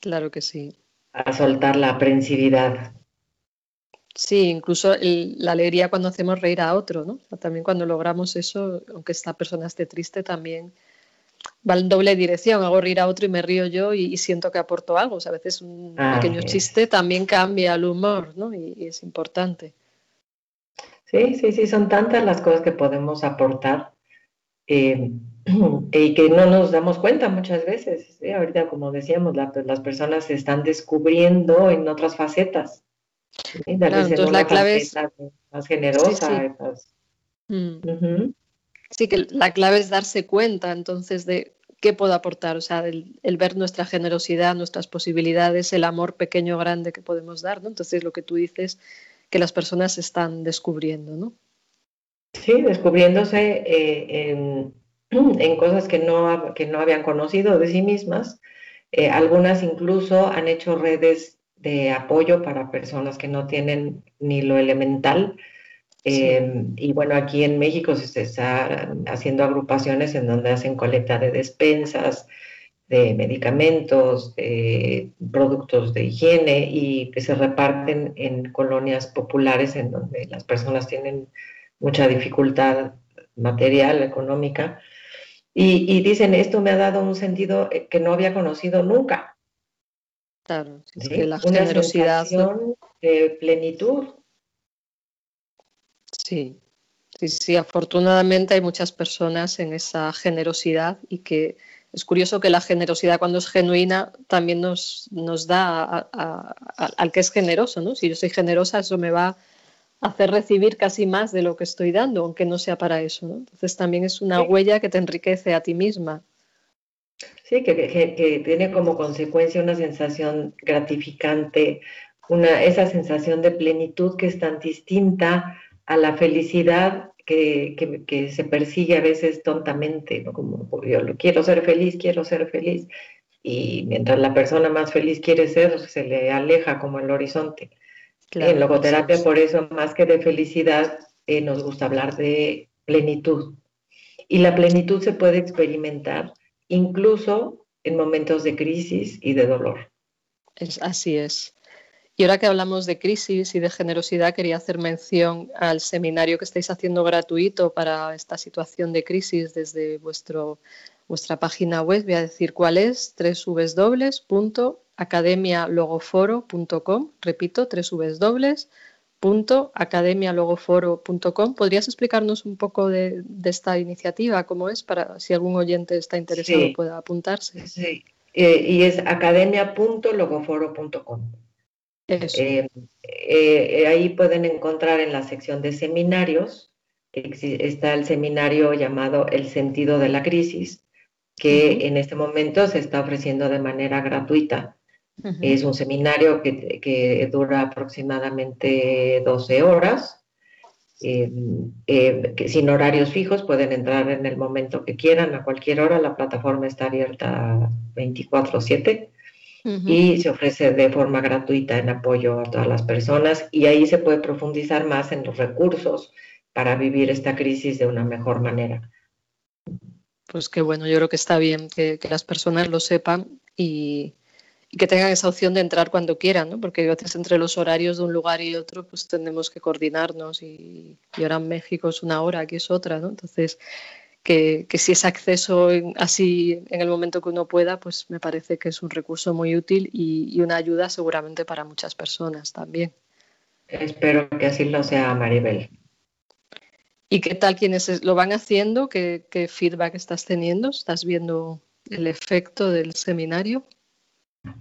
[SPEAKER 2] claro que sí.
[SPEAKER 3] A soltar la aprensividad
[SPEAKER 2] Sí, incluso la alegría cuando hacemos reír a otro, ¿no? También cuando logramos eso, aunque esta persona esté triste, también va en doble dirección. Hago reír a otro y me río yo y, siento que aporto algo. a veces un ah, pequeño chiste también cambia el humor, ¿no? Y, es importante.
[SPEAKER 3] Sí, sí, sí, son tantas las cosas que podemos aportar eh, y que no nos damos cuenta muchas veces. Ahorita, como decíamos, las personas se están descubriendo en otras facetas
[SPEAKER 2] entonces la clave es
[SPEAKER 3] más generosa.
[SPEAKER 2] Mm. Sí, que la clave es darse cuenta entonces de qué puedo aportar, o sea, el, ver nuestra generosidad, nuestras posibilidades, el amor pequeño o grande que podemos dar, ¿no? Entonces lo que tú dices, que las personas están descubriendo, ¿no?
[SPEAKER 3] Sí, descubriéndose eh, en, cosas que no, que no habían conocido de sí mismas. Eh, algunas incluso han hecho redes de apoyo para personas que no tienen ni lo elemental. Em, y bueno, aquí en México se está haciendo agrupaciones en donde hacen colecta de despensas, de medicamentos, de productos de higiene y que se reparten en colonias populares en donde las personas tienen mucha dificultad material, económica. Y, y dicen, esto me ha dado un sentido eh, que no había conocido nunca.
[SPEAKER 2] Claro, que la generosidad.
[SPEAKER 3] de plenitud.
[SPEAKER 2] Sí, sí, sí, afortunadamente hay muchas personas en esa generosidad y que es curioso que la generosidad cuando es genuina también nos, nos da al que es generoso, ¿no? Si yo soy generosa, eso me va hacer recibir casi más de lo que estoy dando, aunque no sea para eso. ¿no? Entonces también es una huella que te enriquece a ti misma.
[SPEAKER 3] Sí, que, tiene como consecuencia una sensación gratificante, una, esa sensación de plenitud que es tan distinta a la felicidad que, se persigue a veces tontamente, ¿no? como yo quiero ser feliz, quiero ser feliz, y mientras la persona más feliz quiere ser, se le aleja como el horizonte. en logoterapia, por eso, más que de felicidad, eh, nos gusta hablar de plenitud. Y la plenitud se puede experimentar incluso en momentos de crisis y de dolor.
[SPEAKER 2] Es, así es. Y ahora que hablamos de crisis y de generosidad, quería hacer mención al seminario que estáis haciendo gratuito para esta situación de crisis desde vuestro, vuestra página web. Voy a decir cuál es, www.academialogoforo.com. Repito, www.academialogoforo.com. ¿Podrías explicarnos un poco de, esta iniciativa, cómo es, para si algún oyente está interesado pueda apuntarse?
[SPEAKER 3] Sí, eh, y es academia.logoforo.com. Eh, eh, ahí pueden encontrar en la sección de seminarios, está el seminario llamado El sentido de la crisis, que en este momento se está ofreciendo de manera gratuita. Es un seminario que, dura aproximadamente 12 horas, em, sin horarios fijos, pueden entrar en el momento que quieran, a cualquier hora, la plataforma está abierta 24/7 y se ofrece de forma gratuita en apoyo a todas las personas y ahí se puede profundizar más en los recursos para vivir esta crisis de una mejor manera.
[SPEAKER 2] Pues qué bueno, yo creo que está bien que, las personas lo sepan y, que tengan esa opción de entrar cuando quieran, ¿no? porque a veces entre los horarios de un lugar y otro pues tenemos que coordinarnos y, y ahora en México es una hora, aquí es otra, ¿no? Entonces que, si es acceso así en el momento que uno pueda, pues me parece que es un recurso muy útil y, una ayuda seguramente para muchas personas también.
[SPEAKER 3] Espero que así lo sea, Maribel.
[SPEAKER 2] ¿Y qué tal quienes lo van haciendo? ¿Qué, feedback estás teniendo? ¿Estás viendo el efecto del seminario?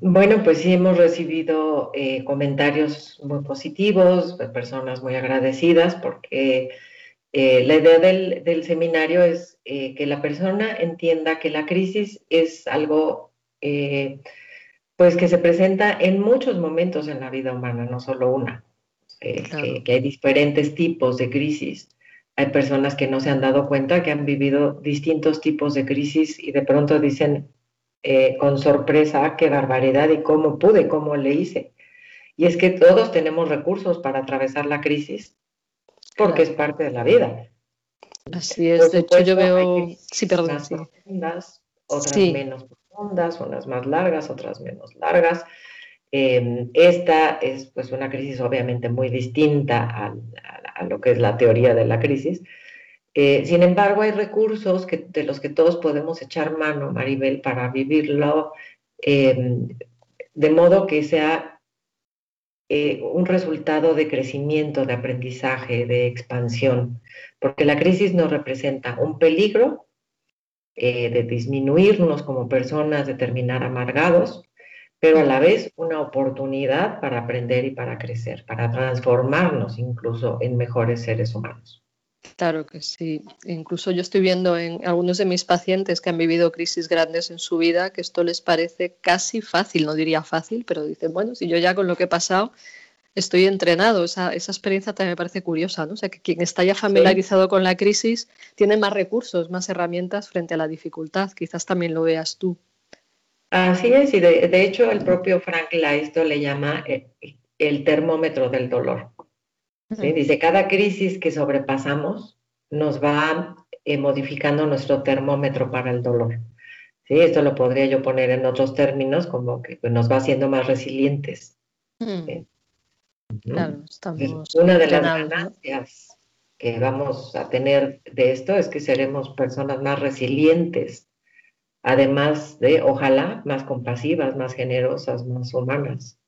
[SPEAKER 3] Bueno, pues sí hemos recibido eh, comentarios muy positivos, de personas muy agradecidas porque eh, la idea del, seminario es eh, que la persona entienda que la crisis es algo eh, pues que se presenta en muchos momentos en la vida humana, no solo una, que, hay diferentes tipos de crisis. Hay personas que no se han dado cuenta que han vivido distintos tipos de crisis y de pronto dicen con sorpresa, qué barbaridad y cómo pude, cómo le hice. Y es que todos tenemos recursos para atravesar la crisis porque es parte de la vida.
[SPEAKER 2] Así es, de hecho yo veo, sí, perdón,
[SPEAKER 3] otras menos profundas, unas más largas, otras menos largas. Em, esta es pues una crisis obviamente muy distinta a, lo que es la teoría de la crisis. Eh, sin embargo, hay recursos que, de los que todos podemos echar mano, Maribel, para vivirlo em, de modo que sea eh, un resultado de crecimiento, de aprendizaje, de expansión, porque la crisis nos representa un peligro eh, de disminuirnos como personas, de terminar amargados, pero a la vez una oportunidad para aprender y para crecer, para transformarnos incluso en mejores seres humanos.
[SPEAKER 2] Claro que sí. Incluso yo estoy viendo en algunos de mis pacientes que han vivido crisis grandes en su vida que esto les parece casi fácil, no diría fácil, pero dicen, bueno, si yo ya con lo que he pasado estoy entrenado, esa, experiencia también me parece curiosa, ¿no? O sea, que quien está ya familiarizado con la crisis tiene más recursos, más herramientas frente a la dificultad. Quizás también lo veas tú.
[SPEAKER 3] Así es, y de, hecho el propio Frank Laisto le llama eh, el termómetro del dolor. Dice, cada crisis que sobrepasamos nos va eh, modificando nuestro termómetro para el dolor. ¿Sí? Esto lo podría yo poner en otros términos, como que nos va haciendo más resilientes.
[SPEAKER 2] Claro, estamos
[SPEAKER 3] una de las ganancias que vamos a tener de esto es que seremos personas más resilientes, además de, ojalá, más compasivas, más generosas, más humanas.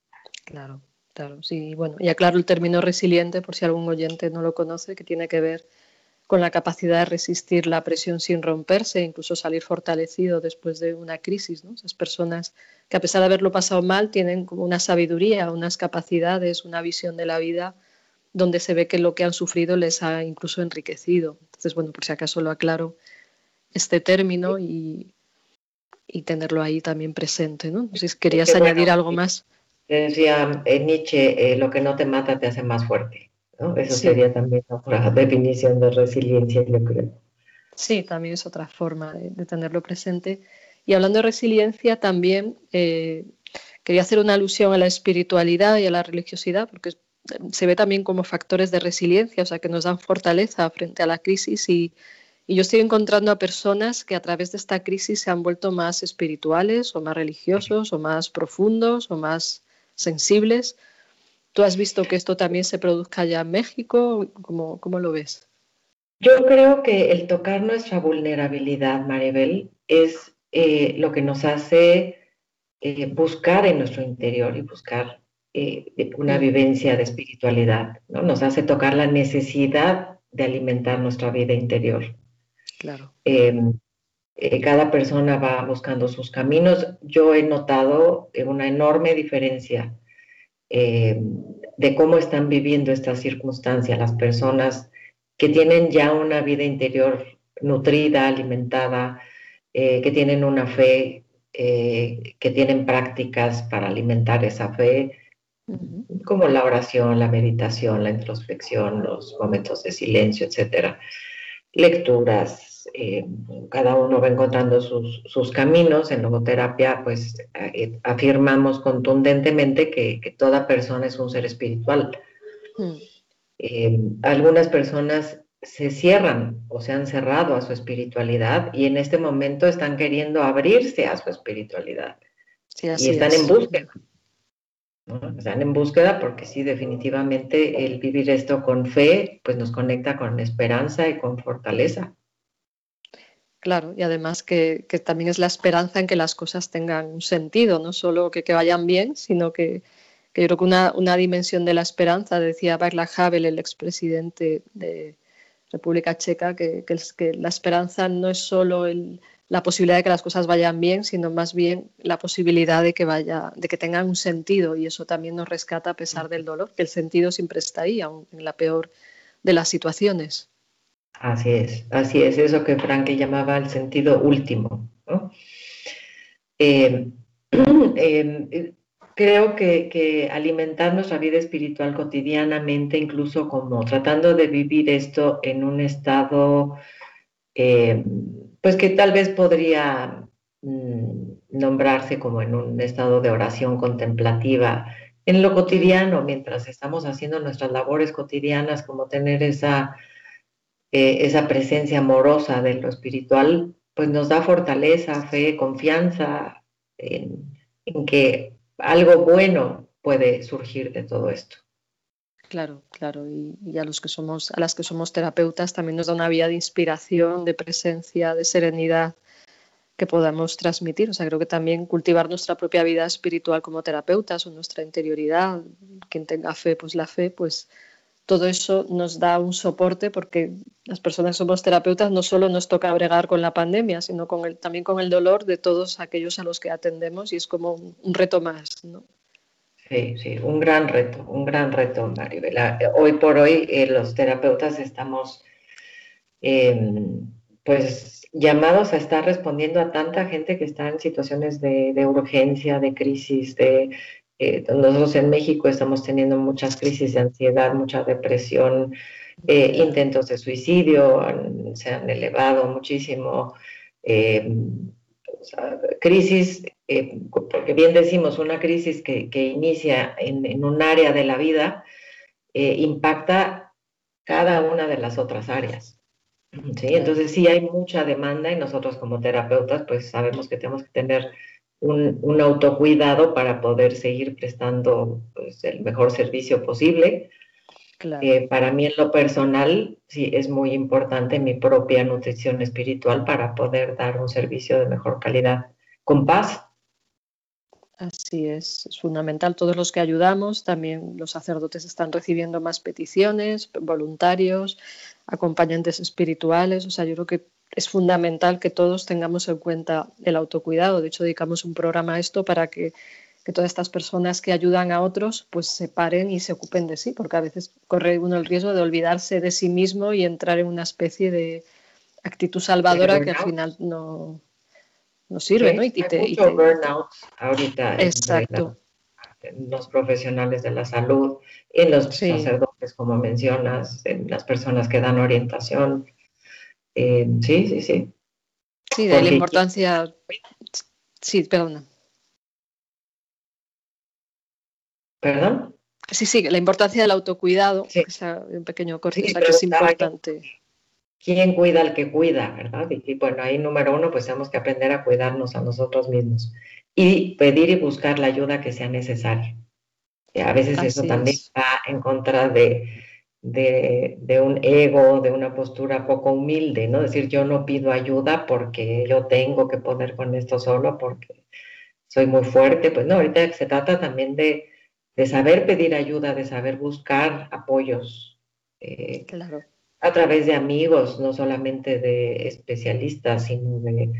[SPEAKER 2] Claro. Claro, sí, bueno, y aclaro el término resiliente por si algún oyente no lo conoce, que tiene que ver con la capacidad de resistir la presión sin romperse, incluso salir fortalecido después de una crisis. ¿no? Esas personas que a pesar de haberlo pasado mal tienen como una sabiduría, unas capacidades, una visión de la vida donde se ve que lo que han sufrido les ha incluso enriquecido. Entonces, bueno, por si acaso lo aclaro este término y, y tenerlo ahí también presente. ¿no? si querías añadir algo más.
[SPEAKER 3] Decía eh, Nietzsche, eh, lo que no te mata te hace más fuerte. ¿no? Eso sería también otra definición de resiliencia, yo creo.
[SPEAKER 2] Sí, también es otra forma de, tenerlo presente. Y hablando de resiliencia, también eh, quería hacer una alusión a la espiritualidad y a la religiosidad, porque se ve también como factores de resiliencia, o sea, que nos dan fortaleza frente a la crisis y, y yo estoy encontrando a personas que a través de esta crisis se han vuelto más espirituales o más religiosos o más profundos o más sensibles. ¿Tú has visto que esto también se produzca ya en México? ¿Cómo, cómo lo ves?
[SPEAKER 3] Yo creo que el tocar nuestra vulnerabilidad, Maribel, es eh, lo que nos hace eh, buscar en nuestro interior y buscar eh, una mm. vivencia de espiritualidad, ¿no? Nos hace tocar la necesidad de alimentar nuestra vida interior.
[SPEAKER 2] Claro.
[SPEAKER 3] Em, eh, cada persona va buscando sus caminos. Yo he notado una enorme diferencia em, de cómo están viviendo esta circunstancia las personas que tienen ya una vida interior nutrida, alimentada, eh, que tienen una fe, eh, que tienen prácticas para alimentar esa fe, como la oración, la meditación, la introspección, los momentos de silencio, etcétera, lecturas, eh, cada uno va encontrando sus, caminos. En logoterapia, pues eh, afirmamos contundentemente que, toda persona es un ser espiritual. Mm. Eh, algunas personas se cierran o se han cerrado a su espiritualidad y en este momento están queriendo abrirse a su espiritualidad. y están en búsqueda. Están en búsqueda porque sí, definitivamente el vivir esto con fe, pues nos conecta con esperanza y con fortaleza.
[SPEAKER 2] Claro, y además que, también es la esperanza en que las cosas tengan un sentido, no solo que, vayan bien, sino que, yo creo que una, una, dimensión de la esperanza, decía Václav Havel, el expresidente de República Checa, que, la esperanza no es solo la posibilidad de que las cosas vayan bien, sino más bien la posibilidad de que vaya, de que tengan un sentido y eso también nos rescata a pesar del dolor, que el sentido siempre está ahí, aun en la peor de las situaciones.
[SPEAKER 3] Así es, así es, eso que Frank llamaba el sentido último. Eh, eh, creo que, alimentar nuestra vida espiritual cotidianamente, incluso como tratando de vivir esto en un estado eh, pues que tal vez podría mm, nombrarse como en un estado de oración contemplativa en lo cotidiano, mientras estamos haciendo nuestras labores cotidianas, como tener esa, eh, esa presencia amorosa de lo espiritual, pues nos da fortaleza, fe, confianza en, que algo bueno puede surgir de todo esto.
[SPEAKER 2] Claro, claro. Y, a los que somos, a las que somos terapeutas también nos da una vía de inspiración, de presencia, de serenidad que podamos transmitir. O sea, creo que también cultivar nuestra propia vida espiritual como terapeutas o nuestra interioridad, quien tenga fe, pues la fe, pues todo eso nos da un soporte porque las personas que somos terapeutas no solo nos toca bregar con la pandemia, sino también con el dolor de todos aquellos a los que atendemos y es como un, reto más.
[SPEAKER 3] Sí, sí, un gran reto, un gran reto, Maribela. Hoy por hoy eh, los terapeutas estamos em, pues llamados a estar respondiendo a tanta gente que está en situaciones de, urgencia, de crisis, de eh, nosotros en México estamos teniendo muchas crisis de ansiedad, mucha depresión, eh, intentos de suicidio se han elevado muchísimo. Em, crisis, eh, porque bien decimos, una crisis que, inicia en, un área de la vida eh, impacta cada una de las otras áreas. ¿sí? Entonces sí hay mucha demanda y nosotros como terapeutas pues sabemos que tenemos que tener un, autocuidado para poder seguir prestando pues, el mejor servicio posible eh, para mí en lo personal, sí, es muy importante mi propia nutrición espiritual para poder dar un servicio de mejor calidad con paz.
[SPEAKER 2] Así es, es fundamental. Todos los que ayudamos, también los sacerdotes están recibiendo más peticiones, voluntarios, acompañantes espirituales. O sea, yo creo que es fundamental que todos tengamos en cuenta el autocuidado. De hecho, dedicamos un programa a esto para que que todas estas personas que ayudan a otros pues se paren y se ocupen de sí, porque a veces corre uno el riesgo de olvidarse de sí mismo y entrar en una especie de actitud salvadora que al final no, no sirve, ¿no?
[SPEAKER 3] Y, te, mucho burnout ahorita. Exacto. En, los profesionales de la salud, en los sacerdotes, como mencionas, en las personas que dan orientación. Eh, sí, sí, sí.
[SPEAKER 2] Sí, de la importancia. Sí, perdona.
[SPEAKER 3] ¿Perdón?
[SPEAKER 2] Sí, sí, la importancia del autocuidado, es un pequeño corte, que es importante.
[SPEAKER 3] ¿Quién cuida al que cuida, verdad? Y, bueno, ahí número uno, pues tenemos que aprender a cuidarnos a nosotros mismos y pedir y buscar la ayuda que sea necesaria. a veces eso también va en contra de, de, de, un ego, de una postura poco humilde, ¿no? Decir, yo no pido ayuda porque yo tengo que poner con esto solo, porque soy muy fuerte. Pues no, ahorita se trata también de de saber pedir ayuda, de saber buscar apoyos. Eh, claro. A través de amigos, no solamente de especialistas, sino de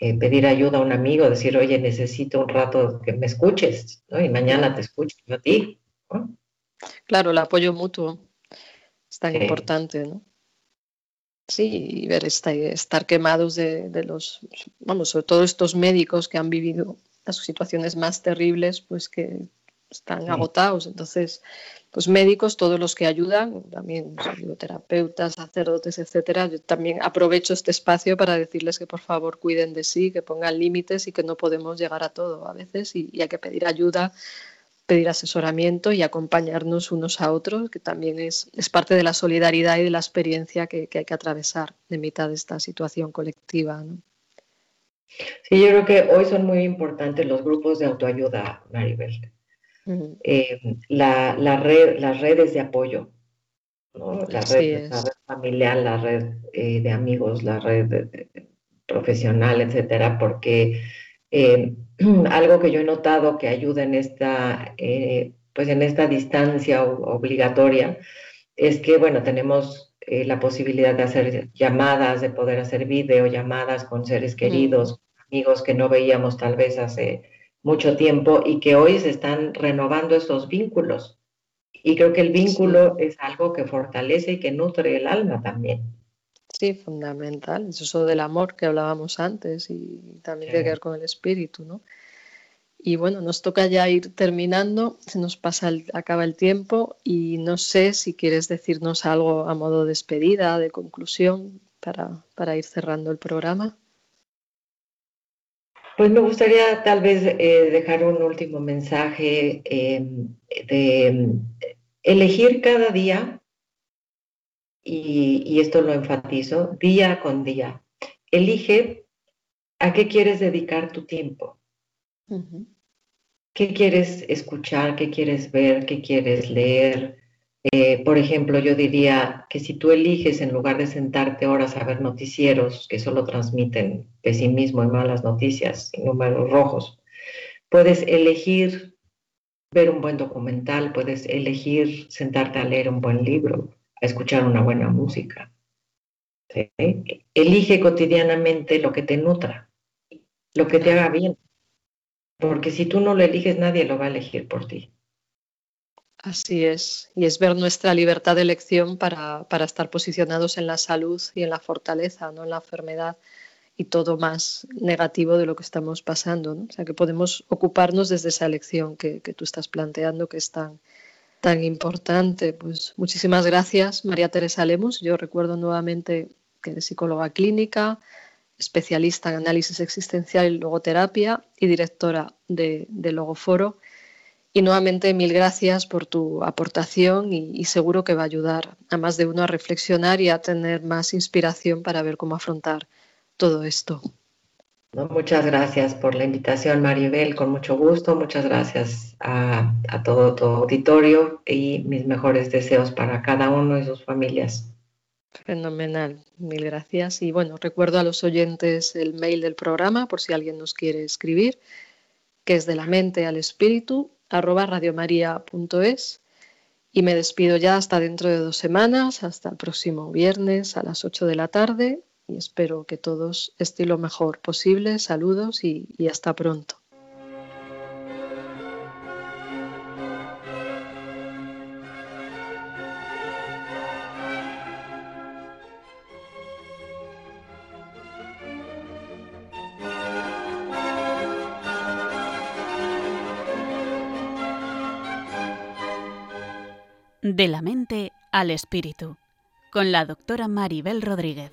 [SPEAKER 3] eh, pedir ayuda a un amigo, decir, oye, necesito un rato que me escuches, ¿no? Y mañana te escucho yo a ti.
[SPEAKER 2] Claro, el apoyo mutuo tan importante, ¿no? Sí, y ver estar quemados de, de, los, vamos, sobre todo estos médicos que han vivido las situaciones más terribles, pues que están agotados. Entonces, pues médicos, todos los que ayudan, también terapeutas, sacerdotes, etcétera, yo también aprovecho este espacio para decirles que por favor cuiden de sí, que pongan límites y que no podemos llegar a todo a veces y, hay que pedir ayuda, pedir asesoramiento y acompañarnos unos a otros, que también es, es parte de la solidaridad y de la experiencia que, hay que atravesar de mitad de esta situación colectiva.
[SPEAKER 3] Sí, yo creo que hoy son muy importantes los grupos de autoayuda, Maribel. Eh, la, red, las redes de apoyo, la, red, familiar, la red eh, de amigos, la red profesional, etcétera, porque eh, algo que yo he notado que ayuda en esta, pues en esta distancia obligatoria es que, bueno, tenemos la posibilidad de hacer llamadas, de poder hacer videollamadas con seres queridos, amigos que no veíamos tal vez hace mucho tiempo y que hoy se están renovando esos vínculos. Y creo que el vínculo es algo que fortalece y que nutre el alma también.
[SPEAKER 2] Sí, fundamental. Es eso del amor que hablábamos antes y también tiene que ver con el espíritu, ¿no? Y bueno, nos toca ya ir terminando, se nos pasa, acaba el tiempo y no sé si quieres decirnos algo a modo de despedida, de conclusión, para, para ir cerrando el programa.
[SPEAKER 3] Pues me gustaría tal vez eh, dejar un último mensaje em, de em, elegir cada día, y, esto lo enfatizo, día con día. Elige a qué quieres dedicar tu tiempo. ¿Qué quieres escuchar? ¿Qué quieres ver? ¿Qué quieres leer? Eh, por ejemplo, yo diría que si tú eliges, en lugar de sentarte horas a ver noticieros que solo transmiten pesimismo y malas noticias y números rojos, puedes elegir ver un buen documental, puedes elegir sentarte a leer un buen libro, escuchar una buena música. Elige cotidianamente lo que te nutra, lo que te haga bien, porque si tú no lo eliges, nadie lo va a elegir por ti.
[SPEAKER 2] Así es, y es ver nuestra libertad de elección para, estar posicionados en la salud y en la fortaleza, no en la enfermedad y todo más negativo de lo que estamos pasando. O sea, que podemos ocuparnos desde esa elección que, tú estás planteando, que es tan, tan importante. Pues muchísimas gracias, María Teresa Lemus. Yo recuerdo nuevamente que eres psicóloga clínica, especialista en análisis existencial y logoterapia y directora de, de Logoforo y nuevamente mil gracias por tu aportación y, seguro que va a ayudar a más de uno a reflexionar y a tener más inspiración para ver cómo afrontar todo esto.
[SPEAKER 3] Muchas gracias por la invitación, Maribel, con mucho gusto. Muchas gracias a, todo tu auditorio y mis mejores deseos para cada uno y sus familias.
[SPEAKER 2] Fenomenal, mil gracias. Y bueno, recuerdo a los oyentes el mail del programa por si alguien nos quiere escribir, que es de la mente al espíritu arroba radiomaria.es y me despido ya hasta dentro de dos semanas, hasta el próximo viernes a las 8 de la tarde y espero que todos esté lo mejor posible. Saludos y, y hasta pronto.
[SPEAKER 1] De la mente al espíritu, con la doctora Maribel Rodríguez.